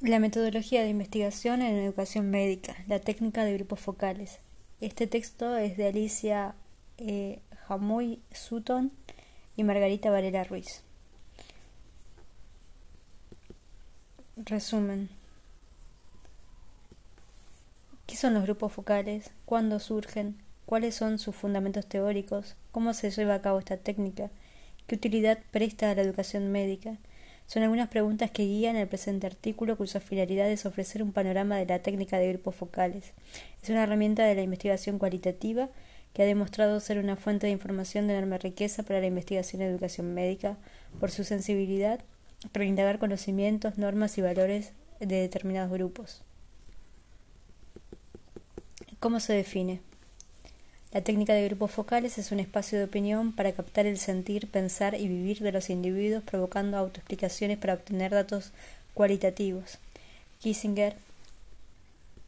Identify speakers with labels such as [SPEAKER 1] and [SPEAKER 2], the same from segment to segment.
[SPEAKER 1] La metodología de investigación en educación médica, la técnica de grupos focales. Este texto es de Alicia eh, Sutton y Margarita Varela Ruiz. Resumen. ¿Qué son los grupos focales? ¿Cuándo surgen? ¿Cuáles son sus fundamentos teóricos? ¿Cómo se lleva a cabo esta técnica? ¿Qué utilidad presta a la educación médica? Son algunas preguntas que guían el presente artículo cuya finalidad es ofrecer un panorama de la técnica de grupos focales. Es una herramienta de la investigación cualitativa que ha demostrado ser una fuente de información de enorme riqueza para la investigación en educación médica por su sensibilidad para indagar conocimientos, normas y valores de determinados grupos. ¿Cómo se define? La técnica de grupos focales es un espacio de opinión para captar el sentir, pensar y vivir de los individuos, provocando autoexplicaciones para obtener datos cualitativos. Kissinger,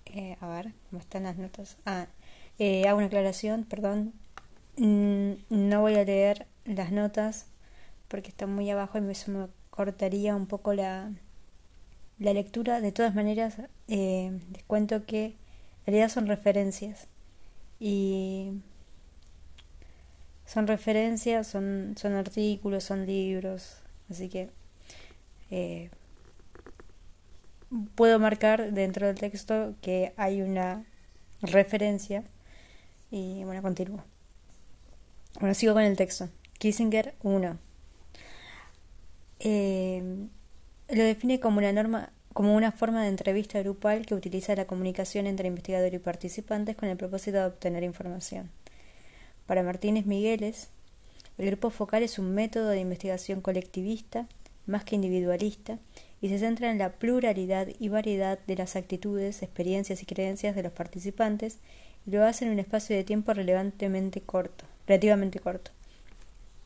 [SPEAKER 1] eh, a ver, ¿cómo están las notas? Ah, eh, hago una aclaración, perdón. Mm, no voy a leer las notas porque están muy abajo y eso me cortaría un poco la, la lectura. De todas maneras, eh, les cuento que en realidad son referencias. Y son referencias, son, son artículos, son libros. Así que eh, puedo marcar dentro del texto que hay una referencia. Y bueno, continúo. Bueno, sigo con el texto. Kissinger 1. Eh, lo define como una norma como una forma de entrevista grupal que utiliza la comunicación entre investigador y participantes con el propósito de obtener información. Para Martínez Migueles, el grupo focal es un método de investigación colectivista, más que individualista, y se centra en la pluralidad y variedad de las actitudes, experiencias y creencias de los participantes, y lo hace en un espacio de tiempo relevantemente corto, relativamente corto.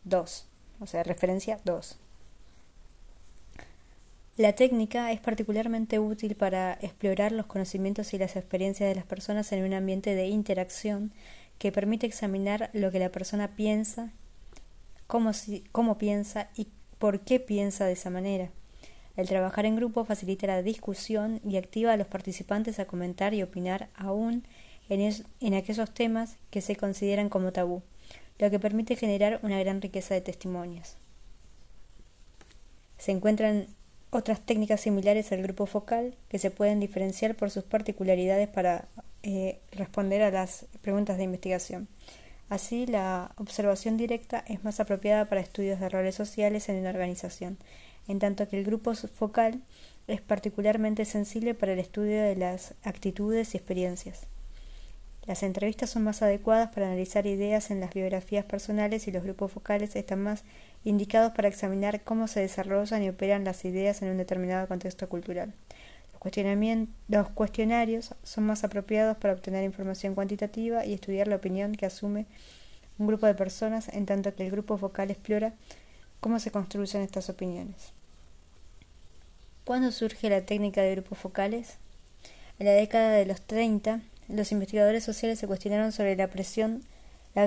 [SPEAKER 1] 2. O sea, referencia 2. La técnica es particularmente útil para explorar los conocimientos y las experiencias de las personas en un ambiente de interacción que permite examinar lo que la persona piensa, cómo, piensa y por qué piensa de esa manera. El trabajar en grupo facilita la discusión y activa a los participantes a comentar y opinar aún en, en aquellos temas que se consideran como tabú, lo que permite generar una gran riqueza de testimonios. Se encuentran otras técnicas similares al grupo focal que se pueden diferenciar por sus particularidades para eh, responder a las preguntas de investigación. Así, la observación directa es más apropiada para estudios de roles sociales en una organización, en tanto que el grupo focal es particularmente sensible para el estudio de las actitudes y experiencias. Las entrevistas son más adecuadas para analizar ideas en las biografías personales y los grupos focales están más indicados para examinar cómo se desarrollan y operan las ideas en un determinado contexto cultural. Los, cuestionarios son más apropiados para obtener información cuantitativa y estudiar la opinión que asume un grupo de personas, en tanto que el grupo focal explora cómo se construyen estas opiniones. ¿Cuándo surge la técnica de grupos focales? En la década de los 30, los investigadores sociales se cuestionaron sobre la presión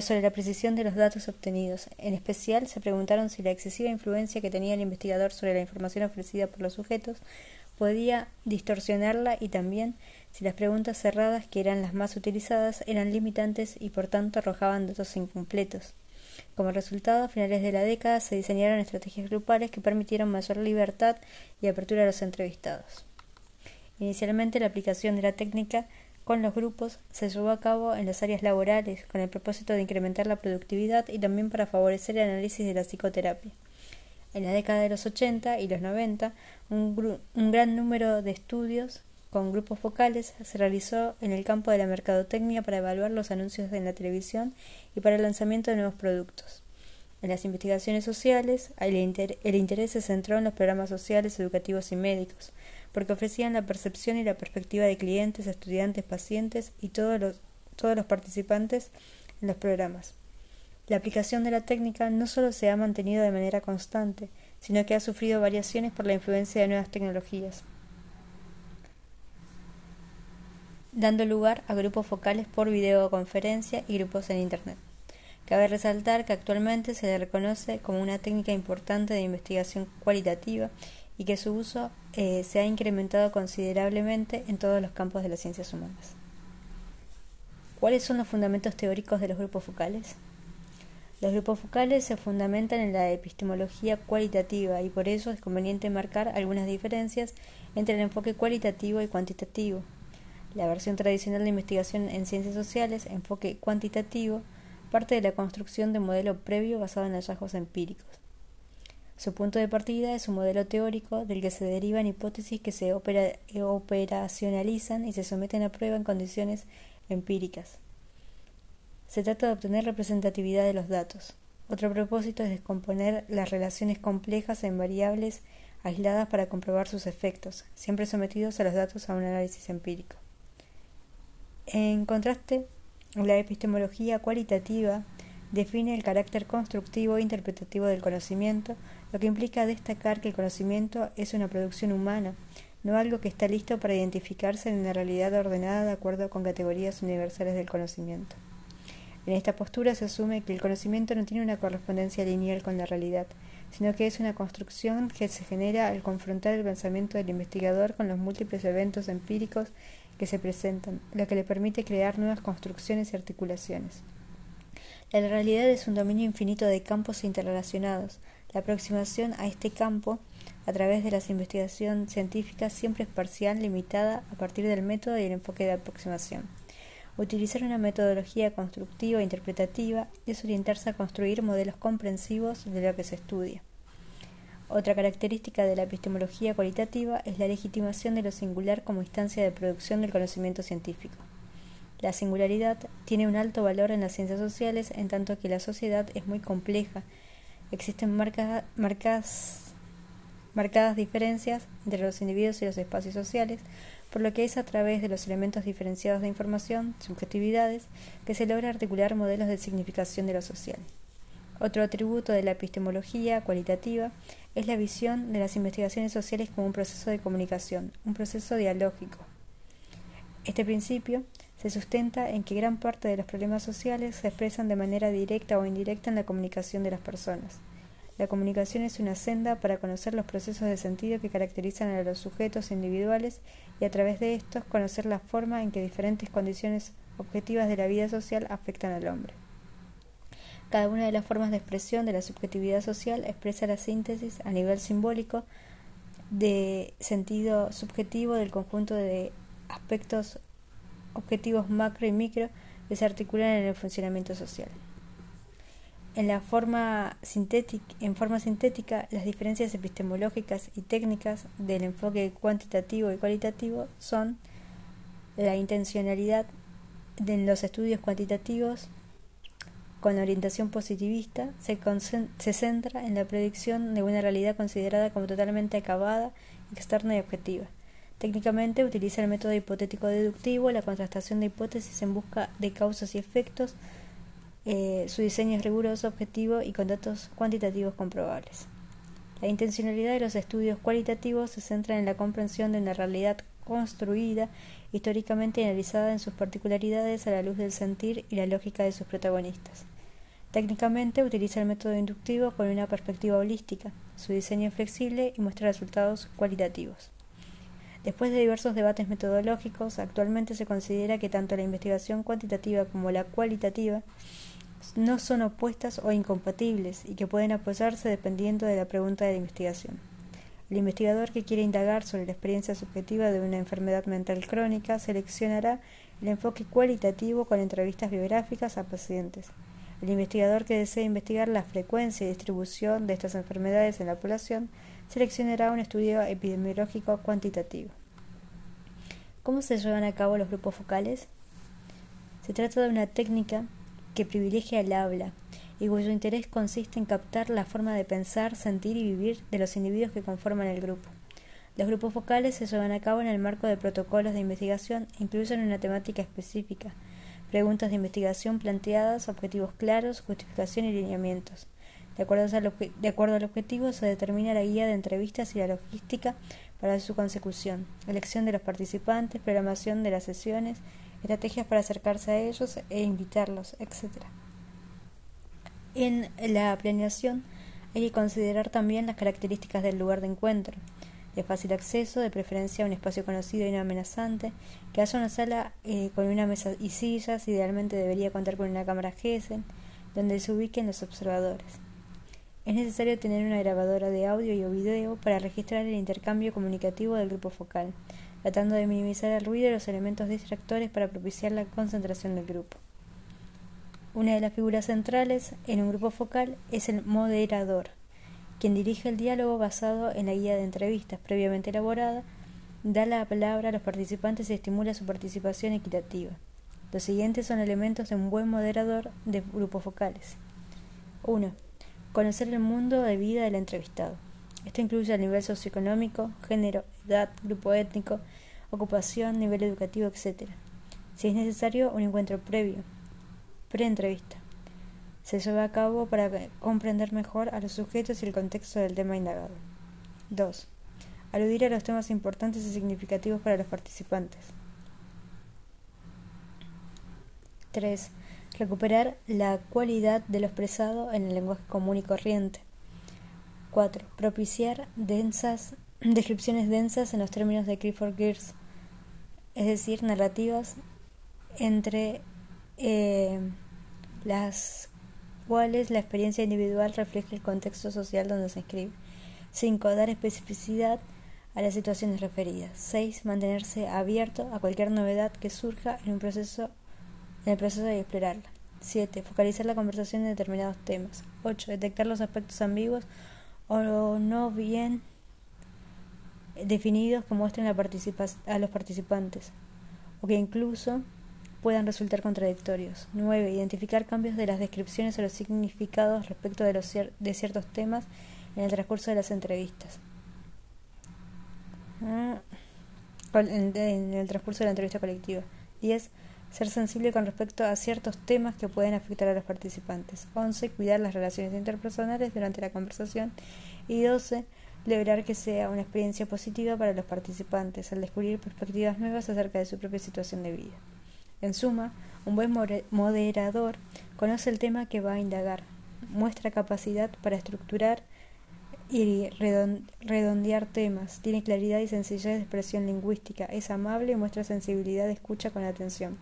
[SPEAKER 1] sobre la precisión de los datos obtenidos. En especial, se preguntaron si la excesiva influencia que tenía el investigador sobre la información ofrecida por los sujetos podía distorsionarla y también si las preguntas cerradas, que eran las más utilizadas, eran limitantes y por tanto arrojaban datos incompletos. Como resultado, a finales de la década se diseñaron estrategias grupales que permitieron mayor libertad y apertura a los entrevistados. Inicialmente, la aplicación de la técnica con los grupos se llevó a cabo en las áreas laborales con el propósito de incrementar la productividad y también para favorecer el análisis de la psicoterapia. En la década de los 80 y los 90, un, un gran número de estudios con grupos focales se realizó en el campo de la mercadotecnia para evaluar los anuncios en la televisión y para el lanzamiento de nuevos productos. En las investigaciones sociales, el, interés se centró en los programas sociales, educativos y médicos, porque ofrecían la percepción y la perspectiva de clientes, estudiantes, pacientes y todos los, todos los participantes en los programas. La aplicación de la técnica no solo se ha mantenido de manera constante, sino que ha sufrido variaciones por la influencia de nuevas tecnologías, dando lugar a grupos focales por videoconferencia y grupos en Internet. Cabe resaltar que actualmente se le reconoce como una técnica importante de investigación cualitativa y que su uso eh, se ha incrementado considerablemente en todos los campos de las ciencias humanas. ¿Cuáles son los fundamentos teóricos de los grupos focales? Los grupos focales se fundamentan en la epistemología cualitativa y por eso es conveniente marcar algunas diferencias entre el enfoque cualitativo y cuantitativo. La versión tradicional de investigación en ciencias sociales, enfoque cuantitativo, parte de la construcción de un modelo previo basado en hallazgos empíricos. Su punto de partida es un modelo teórico del que se derivan hipótesis que se operacionalizan y se someten a prueba en condiciones empíricas. Se trata de obtener representatividad de los datos. Otro propósito es descomponer las relaciones complejas en variables aisladas para comprobar sus efectos, siempre sometidos a los datos a un análisis empírico. En contraste, la epistemología cualitativa define el carácter constructivo e interpretativo del conocimiento, lo que implica destacar que el conocimiento es una producción humana, no algo que está listo para identificarse en una realidad ordenada de acuerdo con categorías universales del conocimiento. En esta postura se asume que el conocimiento no tiene una correspondencia lineal con la realidad, sino que es una construcción que se genera al confrontar el pensamiento del investigador con los múltiples eventos empíricos que se presentan, lo que le permite crear nuevas construcciones y articulaciones. La realidad es un dominio infinito de campos interrelacionados. La aproximación a este campo a través de la investigación científica siempre es parcial, limitada a partir del método y el enfoque de aproximación. Utilizar una metodología constructiva e interpretativa es orientarse a construir modelos comprensivos de lo que se estudia. Otra característica de la epistemología cualitativa es la legitimación de lo singular como instancia de producción del conocimiento científico. La singularidad tiene un alto valor en las ciencias sociales en tanto que la sociedad es muy compleja. Existen marcadas diferencias entre los individuos y los espacios sociales, por lo que es a través de los elementos diferenciados de información, subjetividades, que se logra articular modelos de significación de lo social. Otro atributo de la epistemología cualitativa es la visión de las investigaciones sociales como un proceso de comunicación, un proceso dialógico. Este principio se sustenta en que gran parte de los problemas sociales se expresan de manera directa o indirecta en la comunicación de las personas. La comunicación es una senda para conocer los procesos de sentido que caracterizan a los sujetos individuales y a través de estos conocer la forma en que diferentes condiciones objetivas de la vida social afectan al hombre. Cada una de las formas de expresión de la subjetividad social expresa la síntesis a nivel simbólico de sentido subjetivo del conjunto de aspectos objetivos macro y micro que se articulan en el funcionamiento social. En, la forma sintética, en las diferencias epistemológicas y técnicas del enfoque cuantitativo y cualitativo son la intencionalidad de los estudios cuantitativos con orientación positivista se, se centra en la predicción de una realidad considerada como totalmente acabada, externa y objetiva. Técnicamente utiliza el método hipotético deductivo, la contrastación de hipótesis en busca de causas y efectos, eh, su diseño es riguroso, objetivo y con datos cuantitativos comprobables. La intencionalidad de los estudios cualitativos se centra en la comprensión de una realidad construida, históricamente analizada en sus particularidades a la luz del sentir y la lógica de sus protagonistas. Técnicamente utiliza el método inductivo con una perspectiva holística. Su diseño es flexible y muestra resultados cualitativos. Después de diversos debates metodológicos, actualmente se considera que tanto la investigación cuantitativa como la cualitativa no son opuestas o incompatibles y que pueden apoyarse dependiendo de la pregunta de la investigación. El investigador que quiere indagar sobre la experiencia subjetiva de una enfermedad mental crónica seleccionará el enfoque cualitativo con entrevistas biográficas a pacientes. El investigador que desee investigar la frecuencia y distribución de estas enfermedades en la población seleccionará un estudio epidemiológico cuantitativo. ¿Cómo se llevan a cabo los grupos focales? Se trata de una técnica que privilegia el habla y cuyo interés consiste en captar la forma de pensar, sentir y vivir de los individuos que conforman el grupo. Los grupos focales se llevan a cabo en el marco de protocolos de investigación e incluyen una temática específica, preguntas de investigación planteadas, objetivos claros, justificación y lineamientos. De acuerdo, al de acuerdo al objetivo se determina la guía de entrevistas y la logística para su consecución, elección de los participantes, programación de las sesiones, estrategias para acercarse a ellos e invitarlos, etc. En la planeación hay que considerar también las características del lugar de encuentro. de fácil acceso, de preferencia un espacio conocido y no amenazante, que haya una sala eh, con una mesa y sillas, idealmente debería contar con una cámara GESEN, donde se ubiquen los observadores. Es necesario tener una grabadora de audio y o video para registrar el intercambio comunicativo del grupo focal, tratando de minimizar el ruido y los elementos distractores para propiciar la concentración del grupo. Una de las figuras centrales en un grupo focal es el moderador, quien dirige el diálogo basado en la guía de entrevistas previamente elaborada, da la palabra a los participantes y estimula su participación equitativa. Los siguientes son elementos de un buen moderador de grupos focales. 1. Conocer el mundo de vida del entrevistado. Esto incluye el nivel socioeconómico, género, edad, grupo étnico, ocupación, nivel educativo, etc. Si es necesario, un encuentro previo, pre-entrevista se lleva a cabo para comprender mejor a los sujetos y el contexto del tema indagado. 2. Aludir a los temas importantes y significativos para los participantes. 3. Recuperar la cualidad de lo expresado en el lenguaje común y corriente. 4. Propiciar densas, descripciones densas en los términos de Clifford Geertz, es decir, narrativas entre eh, las cuales la experiencia individual refleja el contexto social donde se escribe. 5. Dar especificidad a las situaciones referidas. 6. Mantenerse abierto a cualquier novedad que surja en, un proceso, en el proceso de explorarla. 7. Focalizar la conversación en determinados temas. 8. Detectar los aspectos ambiguos o no bien definidos que muestren a los participantes o que incluso puedan resultar contradictorios. 9. Identificar cambios de las descripciones o los significados respecto de, ciertos temas en el transcurso de las entrevistas. Ah, en el transcurso de la entrevista colectiva. 10. Ser sensible con respecto a ciertos temas que pueden afectar a los participantes. 11. Cuidar las relaciones interpersonales durante la conversación. Y 12. Lograr que sea una experiencia positiva para los participantes al descubrir perspectivas nuevas acerca de su propia situación de vida. En suma, un buen moderador conoce el tema que va a indagar, muestra capacidad para estructurar y redondear temas, tiene claridad y sencillez de expresión lingüística, es amable y muestra sensibilidad de escucha con atención.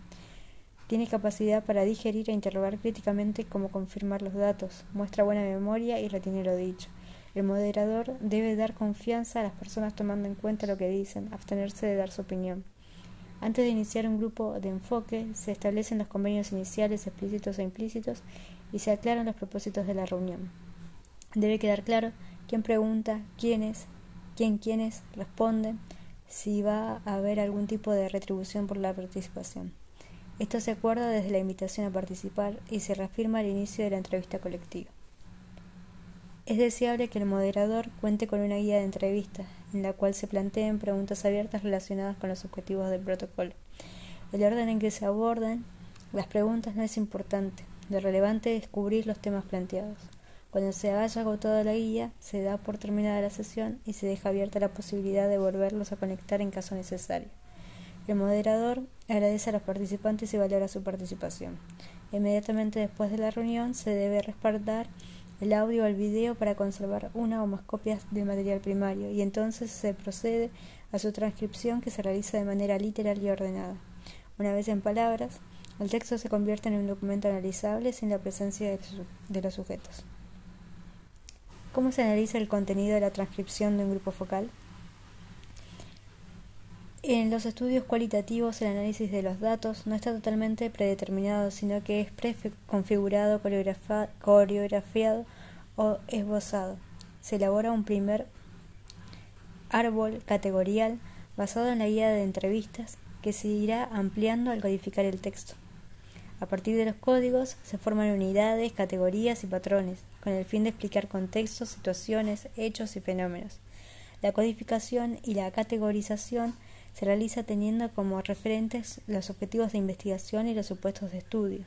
[SPEAKER 1] Tiene capacidad para digerir e interrogar críticamente cómo confirmar los datos, muestra buena memoria y retiene lo dicho. El moderador debe dar confianza a las personas tomando en cuenta lo que dicen, abstenerse de dar su opinión. Antes de iniciar un grupo de enfoque, se establecen los convenios iniciales explícitos e implícitos y se aclaran los propósitos de la reunión. Debe quedar claro quién pregunta, quiénes, quién quiénes responden, si va a haber algún tipo de retribución por la participación. Esto se acuerda desde la invitación a participar y se reafirma al inicio de la entrevista colectiva. Es deseable que el moderador cuente con una guía de entrevista, en la cual se planteen preguntas abiertas relacionadas con los objetivos del protocolo. El orden en que se aborden las preguntas no es importante, lo relevante es cubrir los temas planteados. Cuando se haya agotado la guía, se da por terminada la sesión y se deja abierta la posibilidad de volverlos a conectar en caso necesario. El moderador agradece a los participantes y valora su participación. Inmediatamente después de la reunión se debe respaldar el audio o el video para conservar una o más copias del material primario y entonces se procede a su transcripción que se realiza de manera literal y ordenada. Una vez en palabras, el texto se convierte en un documento analizable sin la presencia de los sujetos. ¿Cómo se analiza el contenido de la transcripción de un grupo focal? En los estudios cualitativos el análisis de los datos no está totalmente predeterminado, sino que es preconfigurado, coreografiado o esbozado. Se elabora un primer árbol categorial basado en la guía de entrevistas que se irá ampliando al codificar el texto. A partir de los códigos se forman unidades, categorías y patrones, con el fin de explicar contextos, situaciones, hechos y fenómenos. La codificación y la categorización se realiza teniendo como referentes los objetivos de investigación y los supuestos de estudio.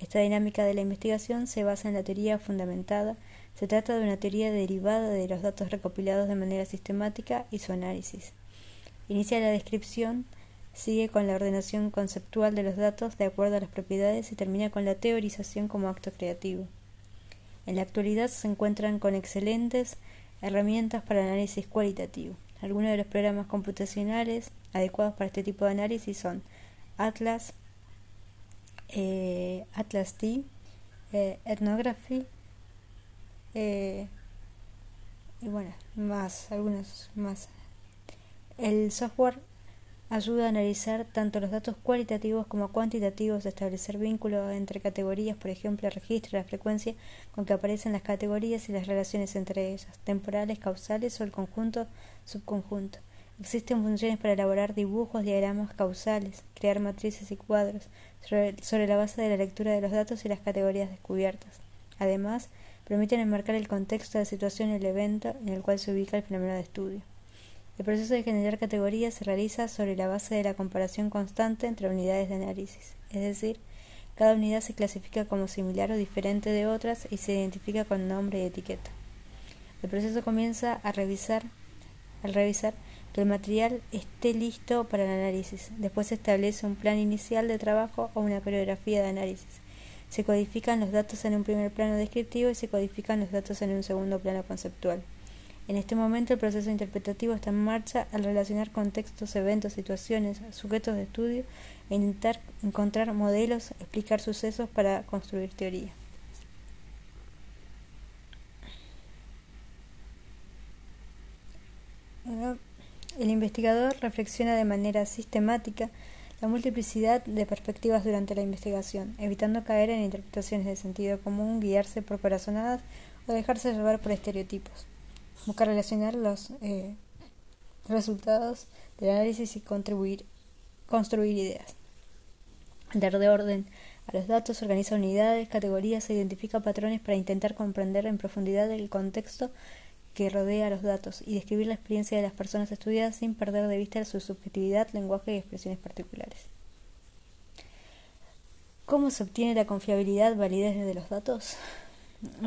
[SPEAKER 1] Esta dinámica de la investigación se basa en la teoría fundamentada. Se trata de una teoría derivada de los datos recopilados de manera sistemática y su análisis. Inicia la descripción, sigue con la ordenación conceptual de los datos de acuerdo a las propiedades y termina con la teorización como acto creativo. En la actualidad se encuentran con excelentes herramientas para análisis cualitativo. Algunos de los programas computacionales adecuados para este tipo de análisis son Atlas, eh, Atlas T, eh, Ethnography, eh, y bueno, más, algunos más. El software ayuda a analizar tanto los datos cualitativos como cuantitativos, establecer vínculos entre categorías, por ejemplo, el registro, la frecuencia con que aparecen las categorías y las relaciones entre ellas, temporales, causales o el conjunto, subconjunto. Existen funciones para elaborar dibujos, diagramas causales, crear matrices y cuadros sobre, la base de la lectura de los datos y las categorías descubiertas. Además, permiten enmarcar el contexto de la situación y el evento en el cual se ubica el fenómeno de estudio. El proceso de generar categorías se realiza sobre la base de la comparación constante entre unidades de análisis, es decir, cada unidad se clasifica como similar o diferente de otras y se identifica con nombre y etiqueta. El proceso comienza al revisar que el material esté listo para el análisis. Después se establece un plan inicial de trabajo o una coreografía de análisis. Se codifican los datos en un primer plano descriptivo y se codifican los datos en un segundo plano conceptual. En este momento el proceso interpretativo está en marcha al relacionar contextos, eventos, situaciones, sujetos de estudio e intentar encontrar modelos, explicar sucesos para construir teoría. El investigador reflexiona de manera sistemática la multiplicidad de perspectivas durante la investigación, evitando caer en interpretaciones de sentido común, guiarse por corazonadas o dejarse llevar por estereotipos. Busca relacionar los eh, resultados del análisis y contribuir, construir ideas. Dar de orden a los datos, organiza unidades, categorías e identifica patrones para intentar comprender en profundidad el contexto que rodea a los datos y describir la experiencia de las personas estudiadas sin perder de vista su subjetividad, lenguaje y expresiones particulares. ¿Cómo se obtiene la confiabilidad validez de los datos?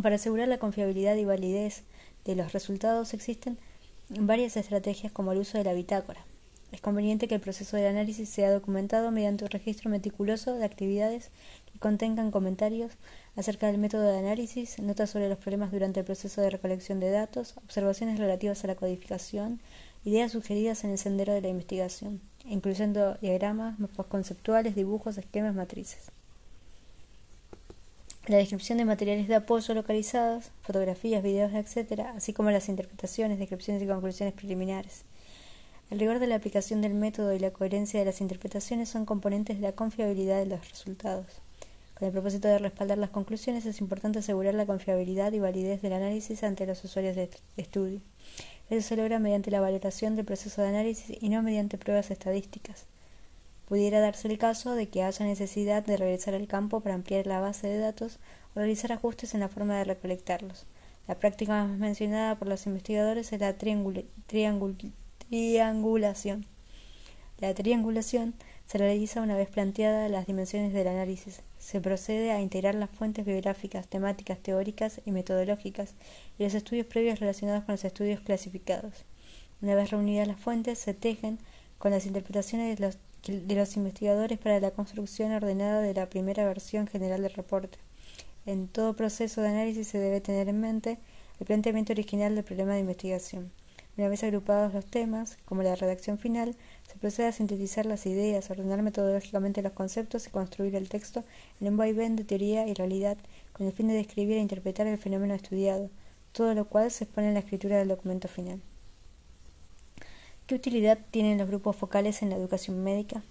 [SPEAKER 1] Para asegurar la confiabilidad y validez de los resultados existen varias estrategias como el uso de la bitácora. Es conveniente que el proceso de análisis sea documentado mediante un registro meticuloso de actividades que contengan comentarios acerca del método de análisis, notas sobre los problemas durante el proceso de recolección de datos, observaciones relativas a la codificación, ideas sugeridas en el sendero de la investigación, incluyendo diagramas, mapas conceptuales, dibujos, esquemas, matrices. La descripción de materiales de apoyo localizados, fotografías, videos, etc., así como las interpretaciones, descripciones y conclusiones preliminares. El rigor de la aplicación del método y la coherencia de las interpretaciones son componentes de la confiabilidad de los resultados. Con el propósito de respaldar las conclusiones, es importante asegurar la confiabilidad y validez del análisis ante los usuarios de estudio. Eso se logra mediante la valoración del proceso de análisis y no mediante pruebas estadísticas. Pudiera darse el caso de que haya necesidad de regresar al campo para ampliar la base de datos o realizar ajustes en la forma de recolectarlos. La práctica más mencionada por los investigadores es la triangulación. La triangulación se realiza una vez planteadas las dimensiones del análisis. Se procede a integrar las fuentes biográficas, temáticas, teóricas y metodológicas y los estudios previos relacionados con los estudios clasificados. Una vez reunidas las fuentes, se tejen con las interpretaciones de los, de los investigadores para la construcción ordenada de la primera versión general del reporte. En todo proceso de análisis se debe tener en mente el planteamiento original del problema de investigación. Una vez agrupados los temas, como la redacción final, se procede a sintetizar las ideas, ordenar metodológicamente los conceptos y construir el texto en un vaivén de teoría y realidad, con el fin de describir e interpretar el fenómeno estudiado, todo lo cual se expone en la escritura del documento final. ¿Qué utilidad tienen los grupos focales en la educación médica?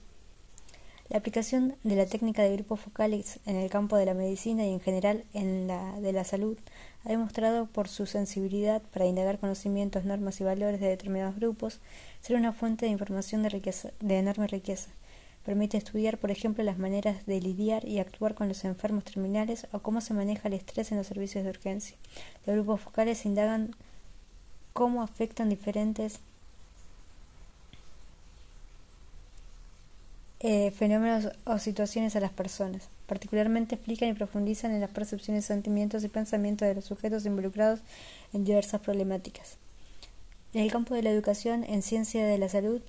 [SPEAKER 1] La aplicación de la técnica de grupos focales en el campo de la medicina y en general en la de la salud ha demostrado por su sensibilidad para indagar conocimientos, normas y valores de determinados grupos ser una fuente de información de, enorme riqueza. Permite estudiar, por ejemplo, las maneras de lidiar y actuar con los enfermos terminales o cómo se maneja el estrés en los servicios de urgencia. Los grupos focales indagan cómo afectan diferentes Eh, fenómenos o situaciones a las personas. Particularmente explican y profundizan en las percepciones, sentimientos y pensamientos de los sujetos involucrados en diversas problemáticas. En el campo de la educación, en ciencia de la salud,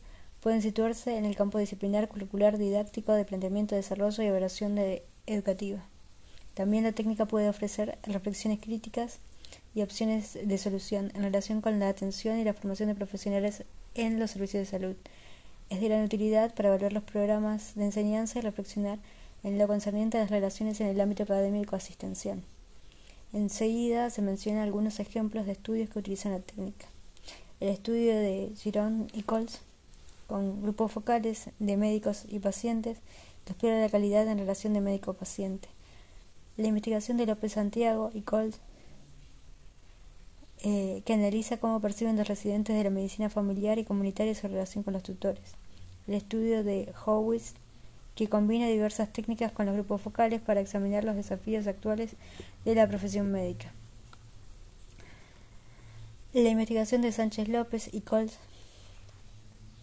[SPEAKER 1] pueden situarse en el campo disciplinar, curricular, didáctico, de planteamiento, desarrollo y evaluación educativa. También la técnica puede ofrecer reflexiones críticas y opciones de solución en relación con la atención y la formación de profesionales en los servicios de salud. Es de gran utilidad para evaluar los programas de enseñanza y reflexionar en lo concerniente a las relaciones en el ámbito académico asistencial. Enseguida se mencionan algunos ejemplos de estudios que utilizan la técnica. El estudio de Giron y Coles con grupos focales de médicos y pacientes que explora la calidad en relación de médico-paciente. La investigación de López Santiago y Coles eh, que analiza cómo perciben los residentes de la medicina familiar y comunitaria su relación con los tutores. El estudio de Howitz que combina diversas técnicas con los grupos focales para examinar los desafíos actuales de la profesión médica. La investigación de Sánchez López y Coles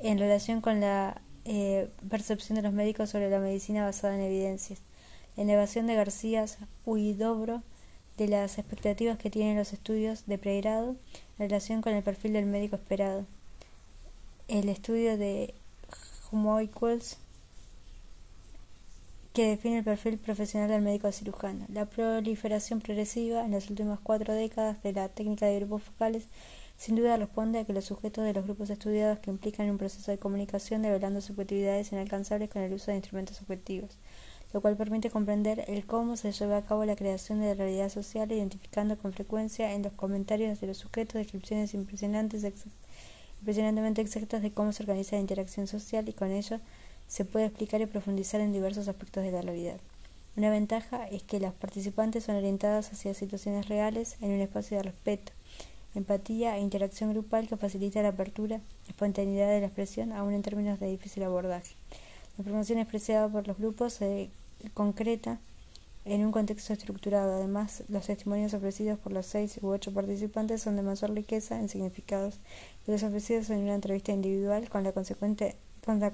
[SPEAKER 1] en relación con la eh, percepción de los médicos sobre la medicina basada en evidencias. La innovación de García Huidobro de las expectativas que tienen los estudios de pregrado en relación con el perfil del médico esperado. El estudio de Humoy que define el perfil profesional del médico cirujano. La proliferación progresiva en las últimas cuatro décadas de la técnica de grupos focales sin duda responde a que los sujetos de los grupos estudiados que implican un proceso de comunicación develando subjetividades inalcanzables con el uso de instrumentos objetivos, lo cual permite comprender el cómo se lleva a cabo la creación de la realidad social, identificando con frecuencia en los comentarios de los sujetos descripciones impresionantes, impresionantemente exactas de cómo se organiza la interacción social y con ello se puede explicar y profundizar en diversos aspectos de la realidad. Una ventaja es que las participantes son orientadas hacia situaciones reales en un espacio de respeto, empatía e interacción grupal que facilita la apertura, espontaneidad de la expresión, aún en términos de difícil abordaje. La información expresada por los grupos concreta en un contexto estructurado. Además, los testimonios ofrecidos por los seis u ocho participantes son de mayor riqueza en significados que los ofrecidos en una entrevista individual con la consecuente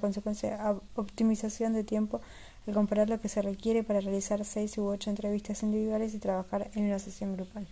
[SPEAKER 1] consecuencia optimización de tiempo al comparar lo que se requiere para realizar seis u ocho entrevistas individuales y trabajar en una sesión grupal.